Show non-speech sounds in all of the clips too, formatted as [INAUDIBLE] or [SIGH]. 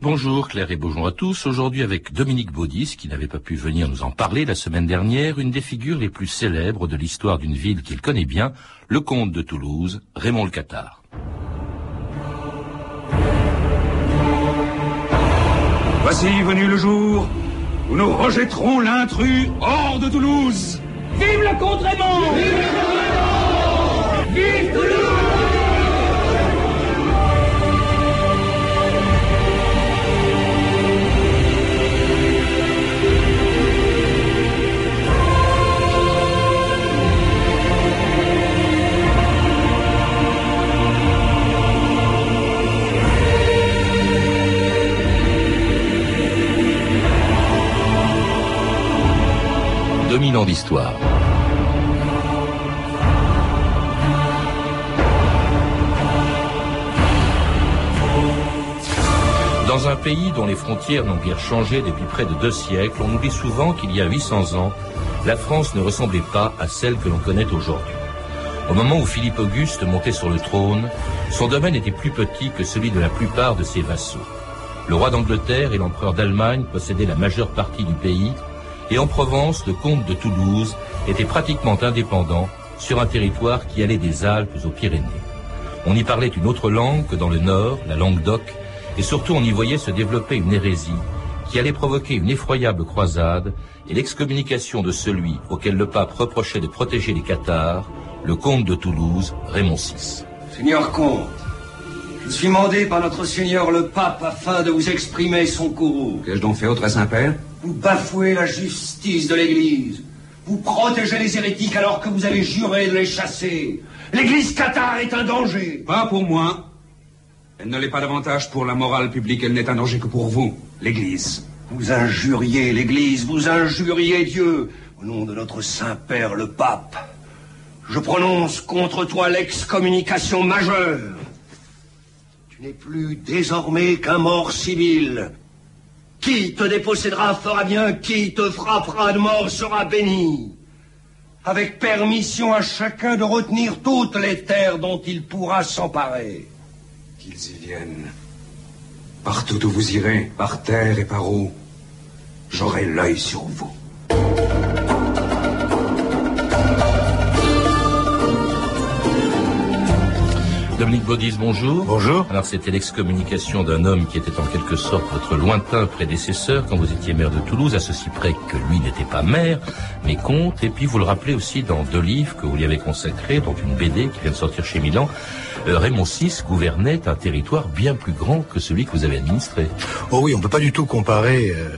Bonjour Claire et bonjour à tous. Aujourd'hui avec Dominique Baudis, qui n'avait pas pu venir nous en parler la semaine dernière, une des figures les plus célèbres de l'histoire d'une ville qu'il connaît bien, le comte de Toulouse, Raymond le Cathare. Voici venu le jour où nous rejetterons l'intrus hors de Toulouse. Vive le comte Raymond Vive le comte Raymond Vive Toulouse 2000 ans d'histoire. Dans un pays dont les frontières n'ont guère changé depuis près de deux siècles, on oublie souvent qu'il y a 800 ans, la France ne ressemblait pas à celle que l'on connaît aujourd'hui. Au moment où Philippe Auguste montait sur le trône, son domaine était plus petit que celui de la plupart de ses vassaux. Le roi d'Angleterre et l'empereur d'Allemagne possédaient la majeure partie du pays, et en Provence, le comte de Toulouse était pratiquement indépendant sur un territoire qui allait des Alpes aux Pyrénées. On y parlait une autre langue que dans le nord, la langue d'oc, et surtout on y voyait se développer une hérésie qui allait provoquer une effroyable croisade et l'excommunication de celui auquel le pape reprochait de protéger les cathares, le comte de Toulouse, Raymond VI. Seigneur comte, je suis mandé par notre Seigneur le pape afin de vous exprimer son courroux. Qu'ai-je donc fait au très Saint-Père? Vous bafouez la justice de l'Église. Vous protégez les hérétiques alors que vous avez juré de les chasser. L'Église cathare est un danger. Pas pour moi. Elle ne l'est pas davantage pour la morale publique, elle n'est un danger que pour vous, l'Église. Vous injuriez l'Église, vous injuriez Dieu. Au nom de notre Saint-Père le pape, je prononce contre toi l'excommunication majeure. Tu n'es plus désormais qu'un mort civil. Qui te dépossédera fera bien, qui te frappera de mort sera béni. Avec permission à chacun de retenir toutes les terres dont il pourra s'emparer. Qu'ils y viennent. Partout où vous irez, par terre et par eau, j'aurai l'œil sur vous. Dominique Baudis, bonjour. Bonjour. Alors c'était l'excommunication d'un homme qui était en quelque sorte votre lointain prédécesseur quand vous étiez maire de Toulouse, à ceci près que lui n'était pas maire, mais comte. Et puis vous le rappelez aussi dans deux livres que vous lui avez consacrés, dont une BD qui vient de sortir chez Milan. Euh, Raymond VI gouvernait un territoire bien plus grand que celui que vous avez administré. Oh oui, on peut pas du tout comparer euh,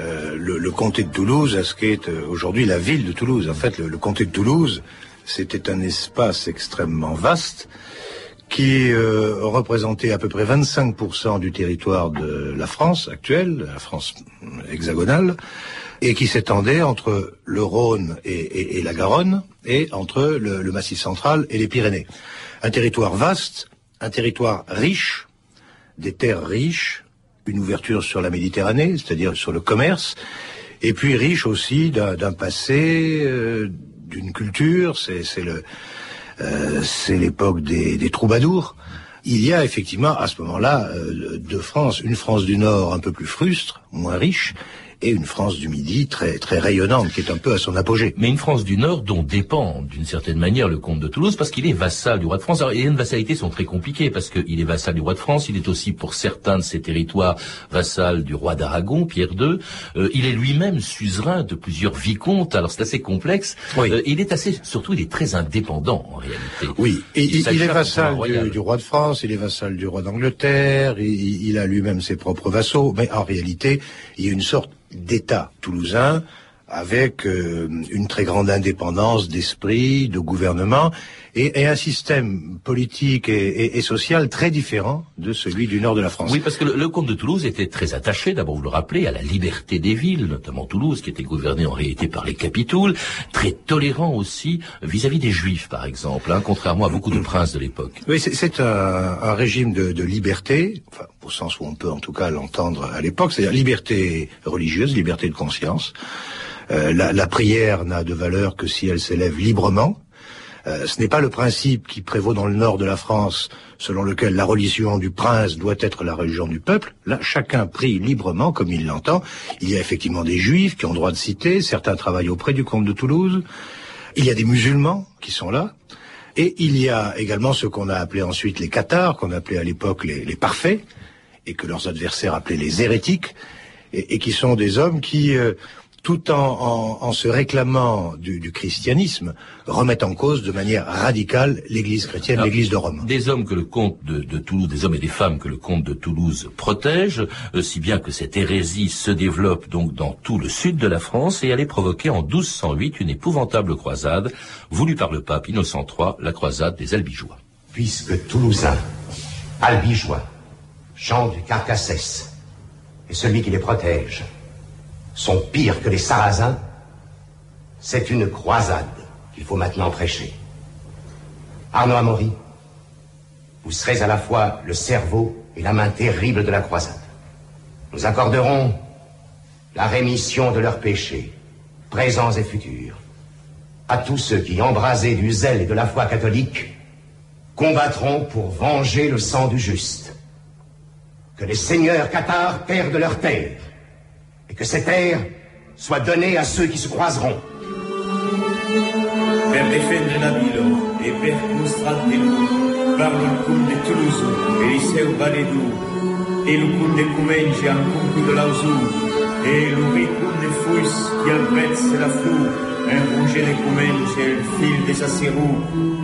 euh, le, le comté de Toulouse à ce qu'est euh, aujourd'hui la ville de Toulouse. En fait, le, le comté de Toulouse, c'était un espace extrêmement vaste qui euh, représentait à peu près 25% du territoire de la France actuelle, la France hexagonale, et qui s'étendait entre le Rhône et, la Garonne, et entre le, Massif central et les Pyrénées. Un territoire vaste, un territoire riche, des terres riches, une ouverture sur la Méditerranée, c'est-à-dire sur le commerce, et puis riche aussi d'un passé, euh, d'une culture, c'est le euh, c'est l'époque des, troubadours. Il y a effectivement à ce moment-là euh, deux France, une France du Nord un peu plus frustre, moins riche, et une France du Midi très très rayonnante, qui est un peu à son apogée. Mais une France du Nord dont dépend d'une certaine manière le comte de Toulouse parce qu'il est vassal du roi de France. Alors, les liens de vassalité sont très compliqués parce qu'il est vassal du roi de France, il est aussi pour certains de ses territoires vassal du roi d'Aragon, Pierre II. Euh, il est lui-même suzerain de plusieurs vicomtes. Alors c'est assez complexe. Oui. Euh, il est assez, surtout, il est très indépendant en réalité. Oui, et il, est vassal du, roi de France, il est vassal du roi d'Angleterre, il, il a lui-même ses propres vassaux, mais en réalité, il y a une sorte d'État toulousain avec euh, une très grande indépendance d'esprit, de gouvernement, et, et un système politique et, et- et social très différent de celui du nord de la France. Oui, parce que le, le comte de Toulouse était très attaché, d'abord vous le rappelez, à la liberté des villes, notamment Toulouse, qui était gouvernée en réalité par les capitouls, très tolérant aussi vis-à-vis des juifs, par exemple, hein, contrairement à beaucoup de princes de l'époque. Oui, c'est- c'est un, un régime de, de liberté, enfin, au sens où on peut en tout cas l'entendre à l'époque, c'est-à-dire liberté religieuse, liberté de conscience. Euh, la, la prière n'a de valeur que si elle s'élève librement. Euh, ce n'est pas le principe qui prévaut dans le nord de la France, selon lequel la religion du prince doit être la religion du peuple. Là, chacun prie librement comme il l'entend. Il y a effectivement des juifs qui ont droit de citer, certains travaillent auprès du comte de Toulouse. Il y a des musulmans qui sont là. Et il y a également ce qu'on a appelé ensuite les cathares, qu'on appelait à l'époque les, les parfaits, et que leurs adversaires appelaient les hérétiques, et, et qui sont des hommes qui euh, tout en, en, se réclamant du, du, christianisme, remettent en cause de manière radicale l'Église chrétienne, l'Église de Rome. Des hommes que le comte de, de, Toulouse, des hommes et des femmes que le comte de Toulouse protège, euh, si bien que cette hérésie se développe donc dans tout le sud de la France et allait provoquer en 1208 une épouvantable croisade voulue par le pape Innocent III, la croisade des Albigeois. Puisque Toulousain, Albigeois, Jean du Carcassès et celui qui les protège sont pires que les Sarrasins, c'est une croisade qu'il faut maintenant prêcher. Arnaud Amaury, vous serez à la fois le cerveau et la main terrible de la croisade. Nous accorderons la rémission de leurs péchés, présents et futurs, à tous ceux qui, embrasés du zèle et de la foi catholique, combattront pour venger le sang du juste. Que les seigneurs cathares perdent leur terre et que cette terre soit donnée à ceux qui se croiseront. E mostrartelo, parlo il cum de Toulouse, Eliseu Valedou, e le de en cum de Lauzou, e le ricum de Fuis qui la flou, un rouge de Comenci, el fil de Sacerou,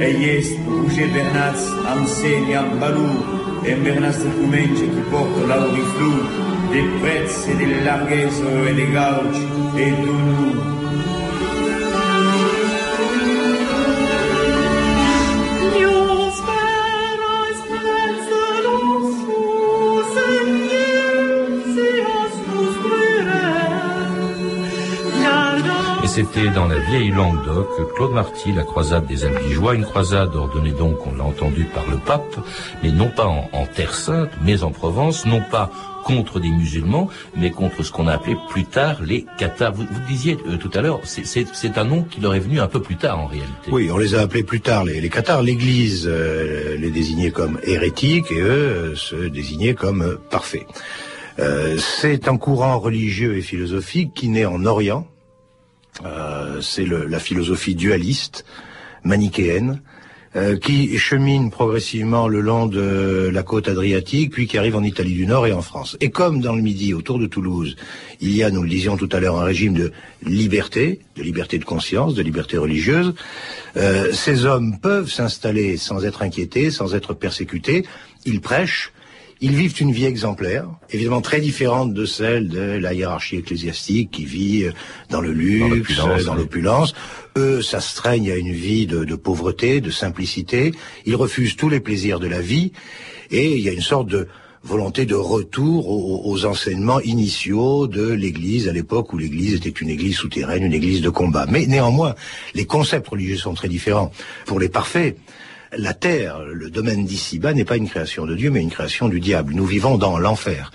e est rouge Bernats, enseigne en Balou, e Bernats de qui porte dei pezzi di larghezzo e di gauci e di c'était dans la vieille Languedoc Claude Marty, la croisade des Albigeois, une croisade ordonnée donc, on l'a entendu, par le pape, mais non pas en, Terre Sainte, mais en Provence, non pas contre des musulmans, mais contre ce qu'on a appelé plus tard les cathares. Vous, disiez euh, tout à l'heure, c'est un nom qui leur est venu un peu plus tard en réalité. Oui, on les a appelés plus tard les, les cathares. L'Église euh, les désignait comme hérétiques et eux euh, se désignaient comme parfaits. c'est un courant religieux et philosophique qui naît en Orient. C'est la philosophie dualiste, manichéenne, euh, qui chemine progressivement le long de la côte adriatique, puis qui arrive en Italie du Nord et en France. Et comme dans le Midi, autour de Toulouse, il y a, nous le disions tout à l'heure, un régime de liberté, de liberté de conscience, de liberté religieuse, euh, ces hommes peuvent s'installer sans être inquiétés, sans être persécutés. Ils prêchent, ils vivent une vie exemplaire, évidemment très différente de celle de la hiérarchie ecclésiastique qui vit dans le luxe, dans l'opulence. Eux s'astreignent à une vie de, de, pauvreté, de simplicité. Ils refusent tous les plaisirs de la vie et il y a une sorte de volonté de retour aux, aux enseignements initiaux de l'Église à l'époque où l'Église était une Église souterraine, une Église de combat. Mais néanmoins, les concepts religieux sont très différents. Pour les parfaits, la terre, le domaine d'ici-bas n'est pas une création de Dieu, mais une création du diable. Nous vivons dans l'enfer.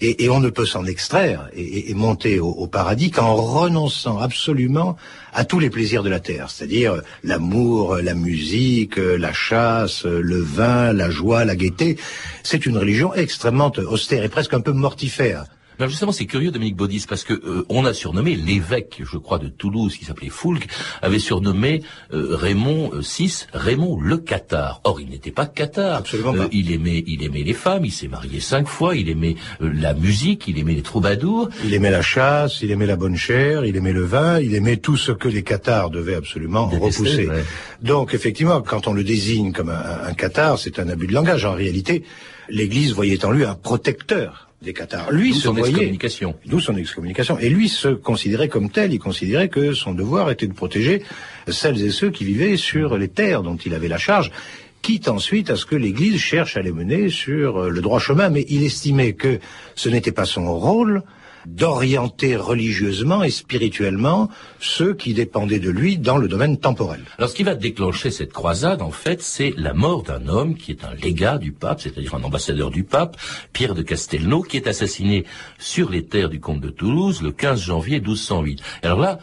Et, on ne peut s'en extraire et, monter au paradis qu'en renonçant absolument à tous les plaisirs de la terre, c'est-à-dire l'amour, la musique, la chasse, le vin, la joie, la gaieté. C'est une religion extrêmement austère et presque un peu mortifère. Alors justement, c'est curieux, Dominique Baudis, parce que euh, on a surnommé l'évêque, je crois, de Toulouse, qui s'appelait Foulque, avait surnommé euh, Raymond VI, Raymond le Cathare. Or, il n'était pas Cathare. Absolument pas. il aimait, il aimait les femmes, il s'est marié cinq fois, il aimait la musique, il aimait les troubadours. Il aimait la chasse, il aimait la bonne chair, il aimait le vin, il aimait tout ce que les Cathares devaient absolument Détester, repousser. ouais. Donc, effectivement, quand on le désigne comme un, un Cathare, c'est un abus de langage. En réalité, l'Église voyait en lui un protecteur des. Lui D'où se son voyait, excommunication. d'où son excommunication. Et lui se considérait comme tel. Il considérait que son devoir était de protéger celles et ceux qui vivaient sur les terres dont il avait la charge quitte ensuite à ce que l'Église cherche à les mener sur le droit chemin, mais il estimait que ce n'était pas son rôle d'orienter religieusement et spirituellement ceux qui dépendaient de lui dans le domaine temporel. Alors ce qui va déclencher cette croisade, en fait, c'est la mort d'un homme qui est un légat du pape, c'est-à-dire un ambassadeur du pape, Pierre de Castelnau, qui est assassiné sur les terres du comte de Toulouse le 15 janvier 1208. Alors là,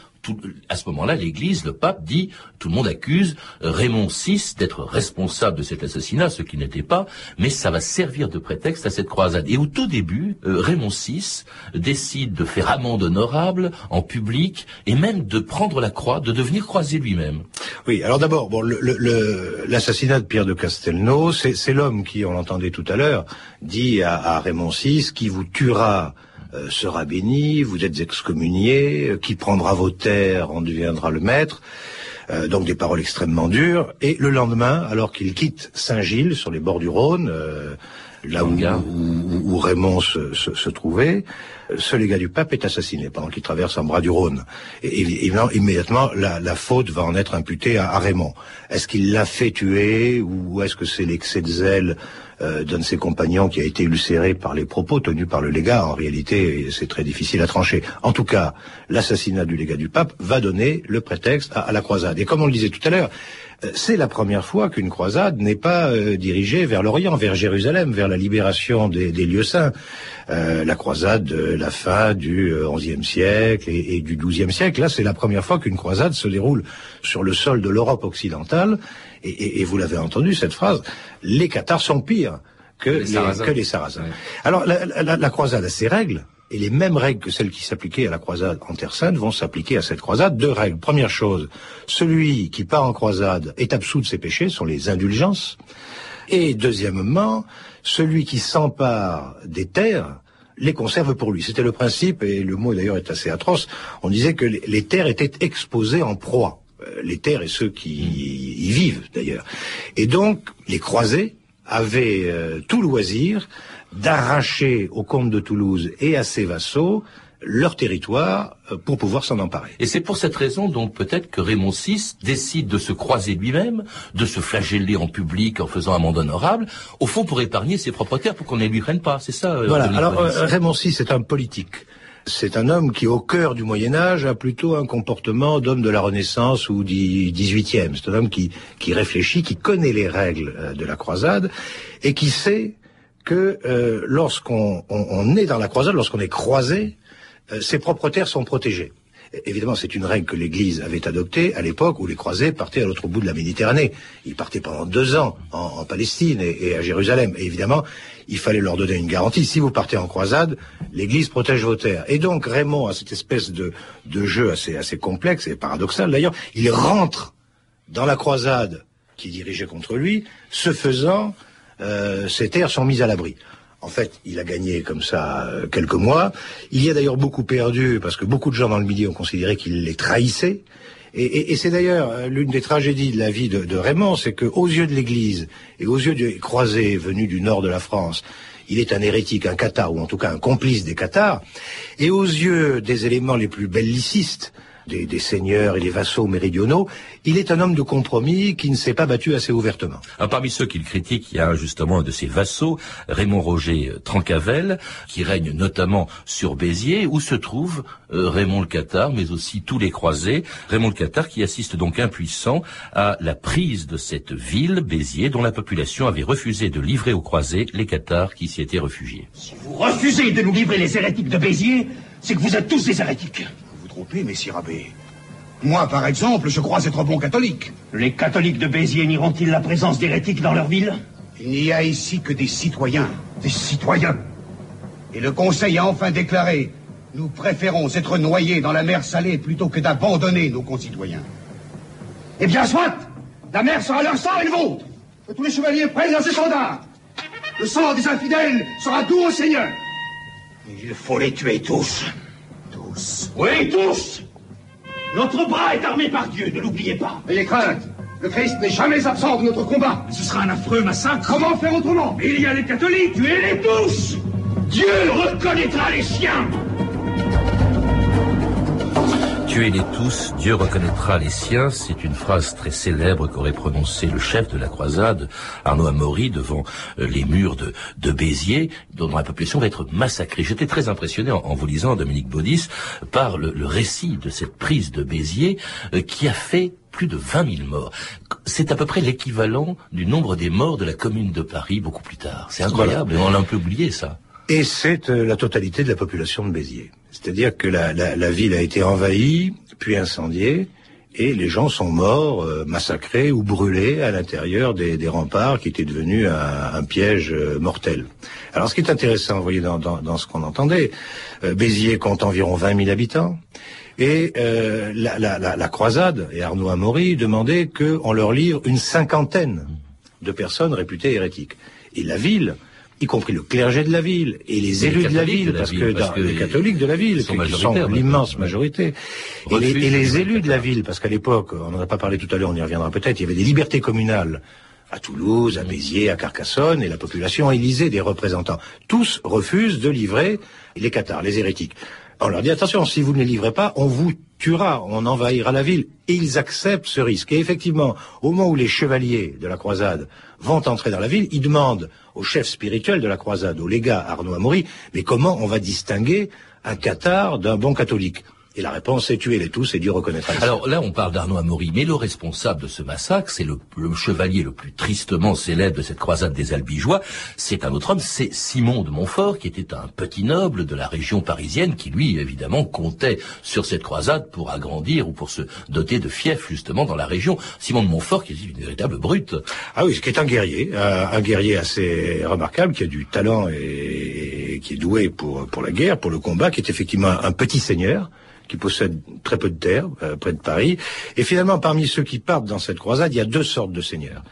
à ce moment-là, l'Église, le pape dit, tout le monde accuse Raymond VI d'être responsable de cet assassinat, ce qui n'était pas, mais ça va servir de prétexte à cette croisade. Et au tout début, euh, Raymond VI décide de faire amende honorable en public et même de prendre la croix, de devenir croisé lui-même. Oui, alors d'abord, bon, l'assassinat de Pierre de Castelnau, c'est l'homme qui, on l'entendait tout à l'heure, dit à, à Raymond VI, qui vous tuera euh, sera béni, vous êtes excommunié, euh, qui prendra vos terres en deviendra le maître. Euh, donc des paroles extrêmement dures. Et le lendemain, alors qu'il quitte Saint-Gilles, sur les bords du Rhône, là où, Raymond se, trouvait, ce légat du pape est assassiné pendant qu'il traverse un bras du Rhône. Et, immédiatement, la, faute va en être imputée à, Raymond. Est-ce qu'il l'a fait tuer ou est-ce que c'est l'excès de zèle euh, d'un de ses compagnons qui a été ulcéré par les propos tenus par le légat? En réalité, c'est très difficile à trancher. En tout cas, l'assassinat du légat du pape va donner le prétexte à, la croisade. Et comme on le disait tout à l'heure, euh, c'est la première fois qu'une croisade n'est pas euh, dirigée vers l'Orient, vers Jérusalem, vers la libération des, lieux saints. la croisade de la fin du XIe siècle et, et du XIIe siècle, là c'est la première fois qu'une croisade se déroule sur le sol de l'Europe occidentale et, vous l'avez entendu cette phrase, les Cathares sont pires que les, Sarrasins. Alors la, croisade a ses règles, et les mêmes règles que celles qui s'appliquaient à la croisade en Terre Sainte vont s'appliquer à cette croisade. Deux règles. Première chose, celui qui part en croisade est absous de ses péchés, sont les indulgences. Et deuxièmement, celui qui s'empare des terres les conserve pour lui. C'était le principe, et le mot d'ailleurs est assez atroce. On disait que les terres étaient exposées en proie. Euh, les terres et ceux qui y vivent d'ailleurs. Et donc, les croisés avaient euh, tout loisir d'arracher au comte de Toulouse et à ses vassaux leur territoire euh, pour pouvoir s'en emparer. Et c'est pour cette raison donc peut-être que Raymond VI décide de se croiser lui-même, de se flageller en public en faisant un monde honorable, au fond pour épargner ses propres terres, pour qu'on ne lui prenne pas, c'est ça Voilà, alors Raymond VI est un politique c'est un homme qui, au cœur du Moyen Âge, a plutôt un comportement d'homme de la Renaissance ou du XVIIIe. C'est un homme qui, qui réfléchit, qui connaît les règles euh, de la croisade et qui sait que euh, lorsqu'on on, est dans la croisade, lorsqu'on est croisé, euh, ses propres terres sont protégées. Évidemment, c'est une règle que l'Église avait adoptée à l'époque où les croisés partaient à l'autre bout de la Méditerranée. Ils partaient pendant deux ans en, Palestine et, à Jérusalem. Et évidemment, il fallait leur donner une garantie. Si vous partez en croisade, l'Église protège vos terres. Et donc Raymond a cette espèce de, jeu assez, assez complexe et paradoxal d'ailleurs. Il rentre dans la croisade qui dirigée contre lui. Ce faisant, euh, ses terres sont mises à l'abri. En fait, il a gagné comme ça euh, quelques mois. Il y a d'ailleurs beaucoup perdu parce que beaucoup de gens dans le Midi ont considéré qu'il les trahissait. Et, c'est d'ailleurs euh, l'une des tragédies de la vie de, Raymond, c'est qu'aux yeux de l'Église et aux yeux des croisés venus du nord de la France, il est un hérétique, un cathare, ou en tout cas un complice des cathares, et aux yeux des éléments les plus bellicistes, des, seigneurs et des vassaux méridionaux, il est un homme de compromis qui ne s'est pas battu assez ouvertement. Ah, parmi ceux qu'il critique, il y a justement un de ses vassaux, Raymond Roger Trancavel, qui règne notamment sur Béziers, où se trouve euh, Raymond le Cathare, mais aussi tous les croisés. Raymond le Cathare qui assiste donc impuissant à la prise de cette ville, Béziers, dont la population avait refusé de livrer aux croisés les Cathares qui s'y étaient réfugiés. Si vous refusez de nous livrer les hérétiques de Béziers, c'est que vous êtes tous des hérétiques trompé, messire abbé. Moi, par exemple, je crois être bon catholique. Les catholiques de Béziers nieront-ils la présence d'hérétiques dans leur ville? Il n'y a ici que des citoyens. Des citoyens Et le Conseil a enfin déclaré Nous préférons être noyés dans la mer salée plutôt que d'abandonner nos concitoyens. Eh bien, soit La mer sera leur sang et le vôtre Que tous les chevaliers prennent ses standards Le sang des infidèles sera doux au Seigneur Il faut les tuer tous. Oui, tous. Notre bras est armé par Dieu, ne l'oubliez pas. Ayez crainte. Le Christ n'est jamais absent de notre combat. Ce sera un affreux massacre. Comment faire autrement? Il y a les catholiques, tuez-les tous. Dieu reconnaîtra les siens Tuez-les tous, Dieu reconnaîtra les siens. C'est une phrase très célèbre qu'aurait prononcée le chef de la croisade, Arnaud Amaury, devant euh, les murs de, de Béziers, dont la population va être massacrée. J'étais très impressionné en, vous lisant, Dominique Baudis, par le, récit de cette prise de Béziers euh, qui a fait plus de 20 000 morts. C'est à peu près l'équivalent du nombre des morts de la commune de Paris beaucoup plus tard. C'est incroyable, on a un peu oublié ça. Et c'est euh, la totalité de la population de Béziers. C'est-à-dire que la, ville a été envahie, puis incendiée, et les gens sont morts, euh, massacrés ou brûlés à l'intérieur des, remparts qui étaient devenus un, piège euh, mortel. Alors ce qui est intéressant, vous voyez, dans, ce qu'on entendait, euh, Béziers compte environ 20 000 habitants. Et la, croisade, et Arnaud Amaury demandaient qu'on leur livre une cinquantaine de personnes réputées hérétiques. Et la ville, y compris le clergé de la ville et les élus de la ville, parce, que, dans, les catholiques de la ville, qui sont l'immense majorité, et les, et les élus de la ville, parce qu'à l'époque, on n'en a pas parlé tout à l'heure, on y reviendra peut-être, il y avait des libertés communales à Toulouse, à Béziers, à Carcassonne, et la population élisait des représentants. Tous refusent de livrer les cathares, les hérétiques. On leur dit attention, si vous ne les livrez pas, on vous tuera, on envahira la ville. Et ils acceptent ce risque. Et effectivement, au moment où les chevaliers de la croisade vont entrer dans la ville, ils demandent au chef spirituel de la croisade, au légat Arnaud Amaury, mais comment on va distinguer un cathare d'un bon catholique? Et la réponse est tuez-les tous et Dieu reconnaîtra. Alors là, on parle d'Arnaud Amaury, mais le responsable de ce massacre, c'est le, le, chevalier le plus tristement célèbre de cette croisade des Albigeois. C'est un autre homme, c'est Simon de Montfort, qui était un petit noble de la région parisienne, qui lui, évidemment, comptait sur cette croisade pour agrandir ou pour se doter de fief, justement, dans la région. Simon de Montfort, qui est une véritable brute. Ah oui, qui est un guerrier, euh, un guerrier assez remarquable, qui a du talent et, et qui est doué pour, pour la guerre, pour le combat, qui est effectivement un petit seigneur qui possède très peu de terre euh, près de Paris. Et finalement, parmi ceux qui partent dans cette croisade, il y a deux sortes de seigneurs.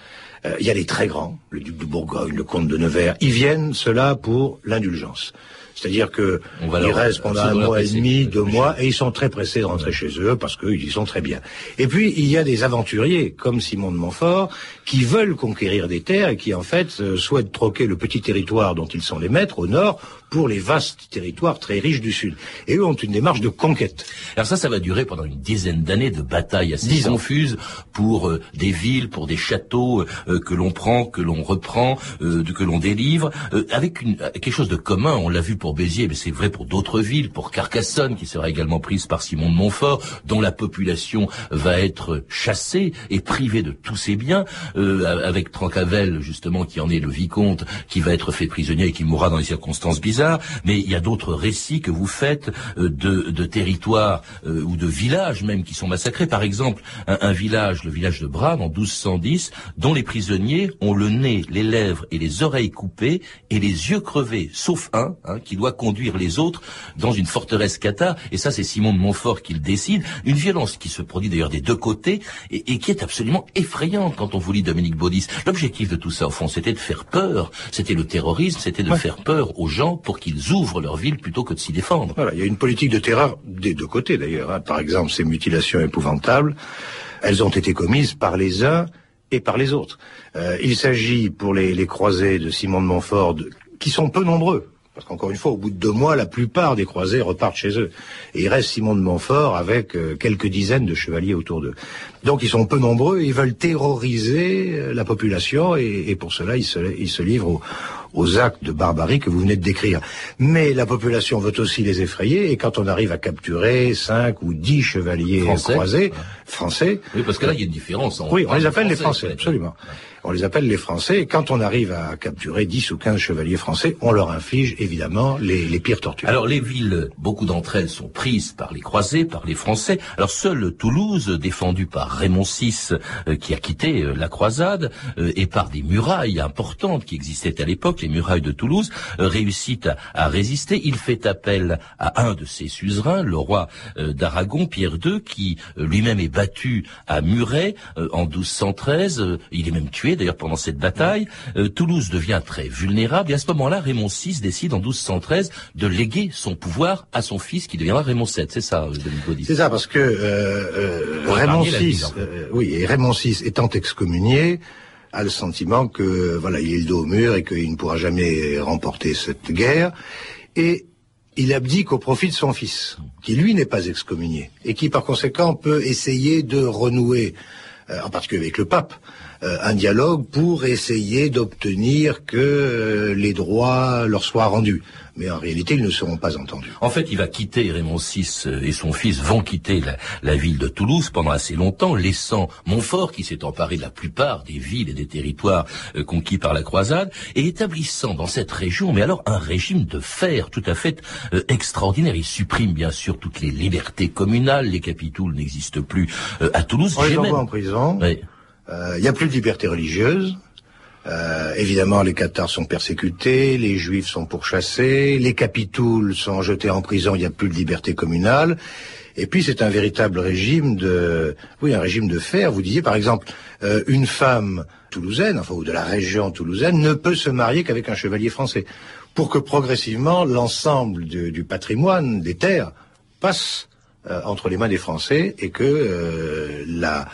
Euh, il y a les très grands, le duc de Bourgogne, le comte de Nevers. Ils viennent, cela, pour l'indulgence. C'est-à-dire que ils restent pendant un mois et demi, deux mois, et ils sont très pressés de rentrer chez eux parce qu'ils y sont très bien. Et puis il y a des aventuriers comme Simon de Montfort qui veulent conquérir des terres et qui en fait euh, souhaitent troquer le petit territoire dont ils sont les maîtres au nord pour les vastes territoires très riches du sud. Et eux ont une démarche de conquête. Alors ça, ça va durer pendant une dizaine d'années de batailles assez confuses pour euh, des villes, pour des châteaux euh, que l'on prend, que l'on reprend, que l'on délivre, avec une, quelque chose de commun. On l'a vu pour Béziers, mais c'est vrai pour d'autres villes, pour Carcassonne, qui sera également prise par Simon de Montfort, dont la population va être chassée et privée de tous ses biens, avec Trancavel, justement, qui en est le vicomte, qui va être fait prisonnier et qui mourra dans des circonstances bizarres mais il y a d'autres récits que vous faites euh, de, de territoires euh, ou de villages même qui sont massacrés. Par exemple, un, un village, le village de Bram, en 1210, dont les prisonniers ont le nez, les lèvres et les oreilles coupées et les yeux crevés, sauf un hein, qui doit conduire les autres dans une forteresse cathare. Et ça, c'est Simon de Montfort qui le décide. Une violence qui se produit d'ailleurs des deux côtés et, et qui est absolument effrayante quand on vous lit Dominique Baudis. L'objectif de tout ça, au fond, c'était de faire peur. C'était le terrorisme, c'était de ouais. faire peur aux gens pour qu'ils ouvrent leur ville plutôt que de s'y défendre. Voilà, il y a une politique de terreur des deux côtés d'ailleurs. Hein. Par exemple, ces mutilations épouvantables, elles ont été commises par les uns et par les autres. Euh, il s'agit pour les, les, croisés de Simon de Montfort, de, qui sont peu nombreux, parce qu'encore une fois, au bout de deux mois, la plupart des croisés repartent chez eux. Et il reste Simon de Montfort avec euh, quelques dizaines de chevaliers autour d'eux. Donc ils sont peu nombreux, ils veulent terroriser euh, la population, et, pour cela, ils se, ils se livrent au, aux actes de barbarie que vous venez de décrire. Mais la population veut aussi les effrayer, et quand on arrive à capturer cinq ou dix chevaliers français. croisés, français... Oui, parce que là, il y a une différence. On oui, on les appelle les Français, absolument. On les appelle les Français, et quand on arrive à capturer dix ou quinze chevaliers français, on leur inflige évidemment les, les pires tortures. Alors les villes, beaucoup d'entre elles sont prises par les croisés, par les Français. Alors seule Toulouse, défendue par Raymond VI, euh, qui a quitté euh, la croisade, euh, et par des murailles importantes qui existaient à l'époque, les murailles de Toulouse, euh, réussit à, à, résister. Il fait appel à un de ses suzerains, le roi euh, d'Aragon, Pierre II, qui euh, lui-même est battu à Muret en 1213. il est même tué d'ailleurs pendant cette bataille. Toulouse devient très vulnérable et à ce moment-là, Raymond VI décide en 1213 de léguer son pouvoir à son fils qui deviendra Raymond VII. C'est ça, Denis C'est ça, parce que Raymond VI, oui, et Raymond VI étant excommunié, a le sentiment que voilà, il est le dos au mur et qu'il ne pourra jamais remporter cette guerre. Et il abdique au profit de son fils, qui lui n'est pas excommunié et qui par conséquent peut essayer de renouer, euh, en particulier avec le pape, un dialogue pour essayer d'obtenir que euh, les droits leur soient rendus. Mais en réalité, ils ne seront pas entendus. En fait, il va quitter Raymond VI euh, et son fils vont quitter la, la, ville de Toulouse pendant assez longtemps, laissant Montfort, qui s'est emparé de la plupart des villes et des territoires euh, conquis par la croisade, et établissant dans cette région, mais alors un régime de fer tout à fait euh, extraordinaire. Il supprime bien sûr toutes les libertés communales, les capitouls n'existent plus à Toulouse. On les envoie en prison. Il oui. n'y a plus de liberté religieuse. Euh, évidemment, les Cathares sont persécutés, les Juifs sont pourchassés, les Capitouls sont jetés en prison, il n'y a plus de liberté communale. Et puis c'est un véritable régime de, oui, un régime de fer. Vous disiez par exemple, euh, une femme toulousaine, enfin ou de la région toulousaine, ne peut se marier qu'avec un chevalier français, pour que progressivement l'ensemble du, patrimoine des terres passe euh, entre les mains des Français et que euh, la, euh,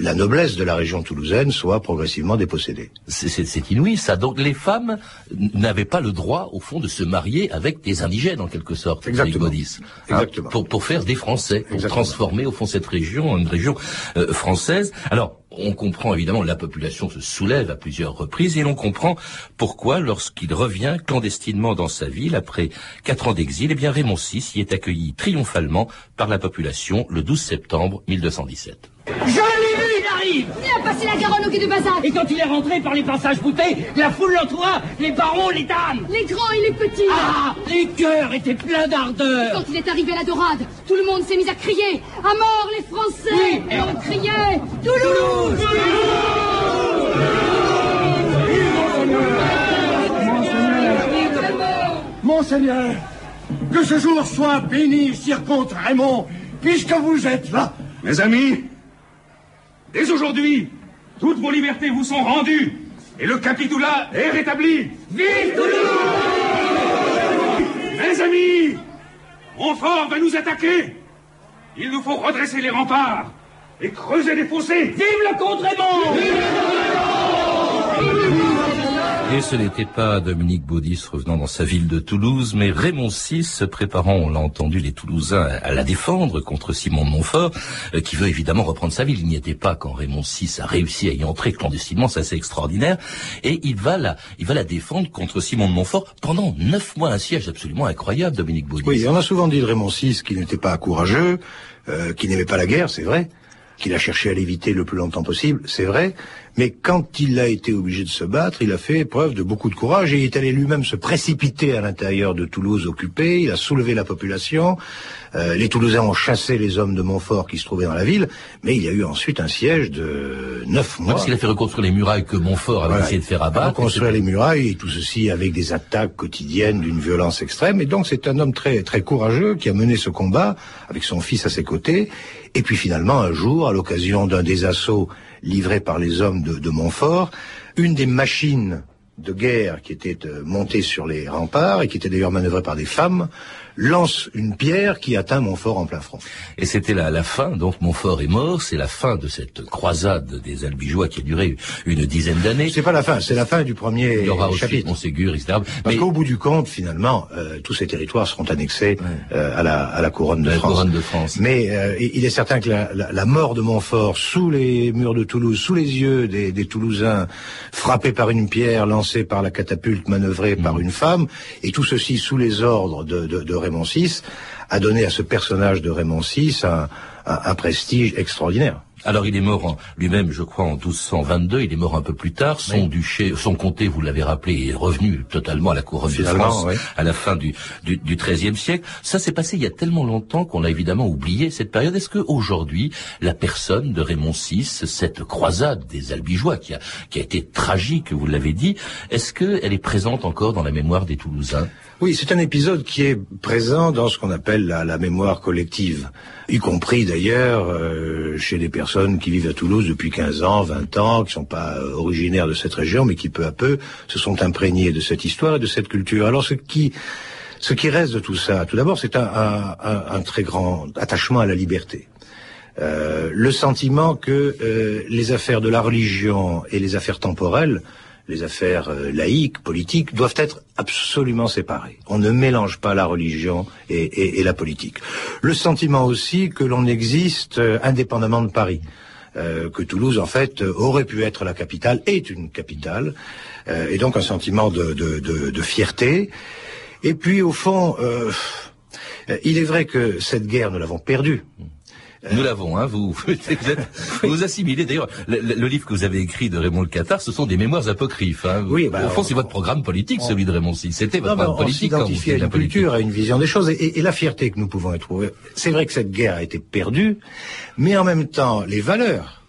la noblesse de la région toulousaine soit progressivement dépossédée. C'est inouï ça. Donc les femmes n'avaient pas le droit, au fond, de se marier avec des indigènes, en quelque sorte. Exactement. Hein, Exactement. pour, pour faire des Français, pour Exactement. transformer, au fond, cette région en une région euh, française. Alors, on comprend évidemment la population se soulève à plusieurs reprises et l'on comprend pourquoi lorsqu'il revient clandestinement dans sa ville après quatre ans d'exil, eh bien Raymond VI y est accueilli triomphalement par la population le 12 septembre 1217. Je l'ai vu, il arrive. Il a passé la Garonne au quai de Bazac Et quand il est rentré par les passages boutés, la foule l'entoura, les barons, les dames. Les grands et les petits. Ah Les cœurs étaient pleins d'ardeur. Quand il est arrivé à la Dorade, tout le monde s'est mis à crier « À mort les Français. Oui. Et on criait « Toulouse, Toulouse, Monseigneur, que ce jour soit béni, sire comte Raymond, puisque vous êtes là. Mes amis, Dès aujourd'hui, toutes vos libertés vous sont rendues et le capitoulat est rétabli. Vive Toulouse Mes amis, Montfort va nous attaquer. Il nous faut redresser les remparts et creuser les fossés. Vive le comte Raymond Et ce n'était pas Dominique Baudis revenant dans sa ville de Toulouse, mais Raymond VI se préparant, on l'a entendu, les Toulousains à la défendre contre Simon de Montfort, euh, qui veut évidemment reprendre sa ville. Il n'y était pas quand Raymond VI a réussi à y entrer clandestinement, c'est assez extraordinaire. Et il va la, il va la défendre contre Simon de Montfort pendant neuf mois, un siège absolument incroyable, Dominique Baudis. Oui, on a souvent dit de Raymond VI qu'il n'était pas courageux, euh, qu'il n'aimait pas la guerre, c'est vrai qu'il a cherché à l'éviter le plus longtemps possible, c'est vrai, mais quand il a été obligé de se battre, il a fait preuve de beaucoup de courage et il est allé lui-même se précipiter à l'intérieur de Toulouse occupée, il a soulevé la population, euh, les Toulousains ont chassé les hommes de Montfort qui se trouvaient dans la ville, mais il y a eu ensuite un siège de neuf mois. Parce qu'il a fait reconstruire les murailles que Montfort avait voilà. essayé de faire abattre. Reconstruire les murailles et tout ceci avec des attaques quotidiennes d'une violence extrême, et donc c'est un homme très, très courageux qui a mené ce combat avec son fils à ses côtés, et puis finalement, un jour, à l'occasion d'un des assauts livrés par les hommes de, de, Montfort, une des machines de guerre qui était euh, montée sur les remparts et qui était d'ailleurs manœuvrée par des femmes, lance une pierre qui atteint Montfort en plein front. Et c'était la, la, fin, donc Montfort est mort, c'est la fin de cette croisade des Albigeois qui a duré une dizaine d'années. C'est pas la fin, c'est la fin du premier Il y aura chapitre. Montségur, etc. Parce qu'au bout du compte, finalement, euh, tous ces territoires seront annexés euh, à, la, à la couronne de la France. Couronne de France. Mais euh, il est certain que la, la, la, mort de Montfort sous les murs de Toulouse, sous les yeux des, des Toulousains, frappés par une pierre, lancée par la catapulte, manœuvrée mmh. par une femme, et tout ceci sous les ordres de, de, de Raymond VI, a donné à ce personnage de Raymond VI un, un, un prestige extraordinaire. Alors il est mort lui-même, je crois, en 1222. Il est mort un peu plus tard. Son oui. duché, son comté, vous l'avez rappelé, est revenu totalement à la couronne de France oui. à la fin du, du, du XIIIe siècle. Ça s'est passé il y a tellement longtemps qu'on a évidemment oublié cette période. Est-ce que aujourd'hui, la personne de Raymond VI, cette croisade des Albigeois qui a, qui a été tragique, vous l'avez dit, est-ce qu'elle est présente encore dans la mémoire des Toulousains? Oui, c'est un épisode qui est présent dans ce qu'on appelle la, mémoire collective, y compris d'ailleurs euh, chez des personnes qui vivent à Toulouse depuis 15 ans, 20 ans, qui sont pas originaires de cette région, mais qui peu à peu se sont imprégnés de cette histoire et de cette culture. Alors ce qui ce qui reste de tout ça, tout d'abord, c'est un, un, un, un, très grand attachement à la liberté. Euh, le sentiment que euh, les affaires de la religion et les affaires temporelles les affaires euh, laïques, politiques, doivent être absolument séparées. On ne mélange pas la religion et, et, et la politique. Le sentiment aussi que l'on existe euh, indépendamment de Paris. euh, que Toulouse, en fait, aurait pu être la capitale, est une capitale, euh, et donc un sentiment de, fierté. Et puis, au fond, euh, il est vrai que cette guerre, nous l'avons perdue. Nous l'avons, hein, vous, [LAUGHS] vous, vous assimilez. D'ailleurs, le, livre que vous avez écrit de Raymond Le Cathar, ce sont des mémoires apocryphes. Hein. Oui, bah, Au fond, c'est votre programme politique, celui de Raymond VI. C'était votre programme politique. On à une culture, à une vision des choses, et, et la fierté que nous pouvons éprouver. C'est vrai que cette guerre a été perdue, mais en même temps, les valeurs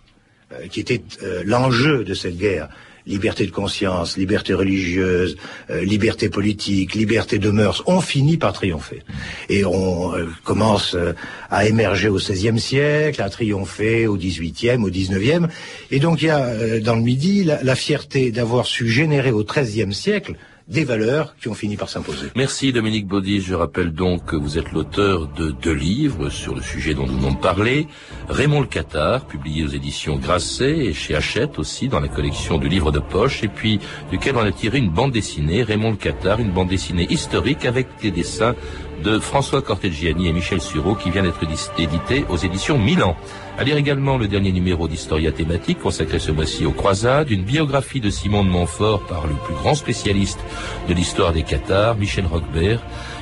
euh, qui étaient euh, l'enjeu de cette guerre, liberté de conscience, liberté religieuse, euh, liberté politique, liberté de mœurs, ont fini par triompher. Et on euh, commence euh, à émerger au XVIe siècle, à triompher au XVIIIe, au XIXe. Et donc il y a dans le Midi la, la fierté d'avoir su générer au XIIIe siècle des valeurs qui ont fini par s'imposer. Merci Dominique Baudis. Je rappelle donc que vous êtes l'auteur de deux livres sur le sujet dont nous venons de parler. Raymond le Cathar, publié aux éditions Grasset et chez Hachette aussi dans la collection du livre de poche et puis duquel on a tiré une bande dessinée, Raymond le Cathar, une bande dessinée historique avec des dessins de François Corteggiani et Michel Sureau qui vient d'être édité aux éditions Milan. À lire également le dernier numéro d'Historia thématique consacré ce mois-ci aux croisades, une biographie de Simon de Montfort par le plus grand spécialiste de l'histoire des Qatars, Michel Roquebert,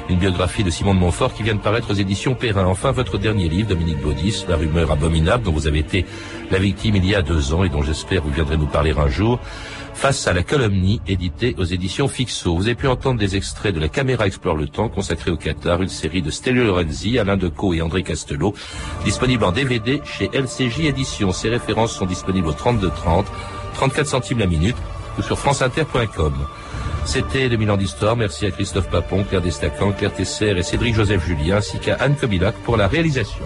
une biographie de Simon de Montfort qui vient de paraître aux éditions Perrin. Enfin, votre dernier livre, Dominique Baudis, La rumeur abominable, dont vous avez été la victime il y a deux ans et dont j'espère vous viendrez nous parler un jour face à la calomnie éditée aux éditions Fixo. Vous avez pu entendre des extraits de La caméra explore le temps consacrée au Qatar, une série de Stelio Lorenzi, Alain Decaux et André Castelot, disponible en DVD chez LCJ Éditions. Ces références sont disponibles au 3230, 34 centimes la minute ou sur franceinter.com. C'était 2000 ans d'histoire. Merci à Christophe Papon, Claire Destacan, Claire Tesser et Cédric Joseph Julien, ainsi qu'à Anne Kobilac pour la réalisation.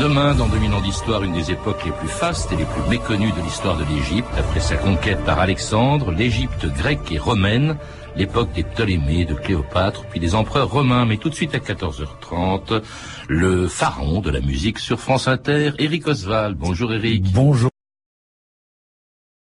Demain, dans 2000 ans d'histoire, une des époques les plus fastes et les plus méconnues de l'histoire de l'Égypte, après sa conquête par Alexandre, l'Égypte grecque et romaine, l'époque des Ptolémées, de Cléopâtre, puis des empereurs romains. Mais tout de suite à 14h30, le pharaon de la musique sur France Inter, Éric Oswald. Bonjour Éric. Bonjour.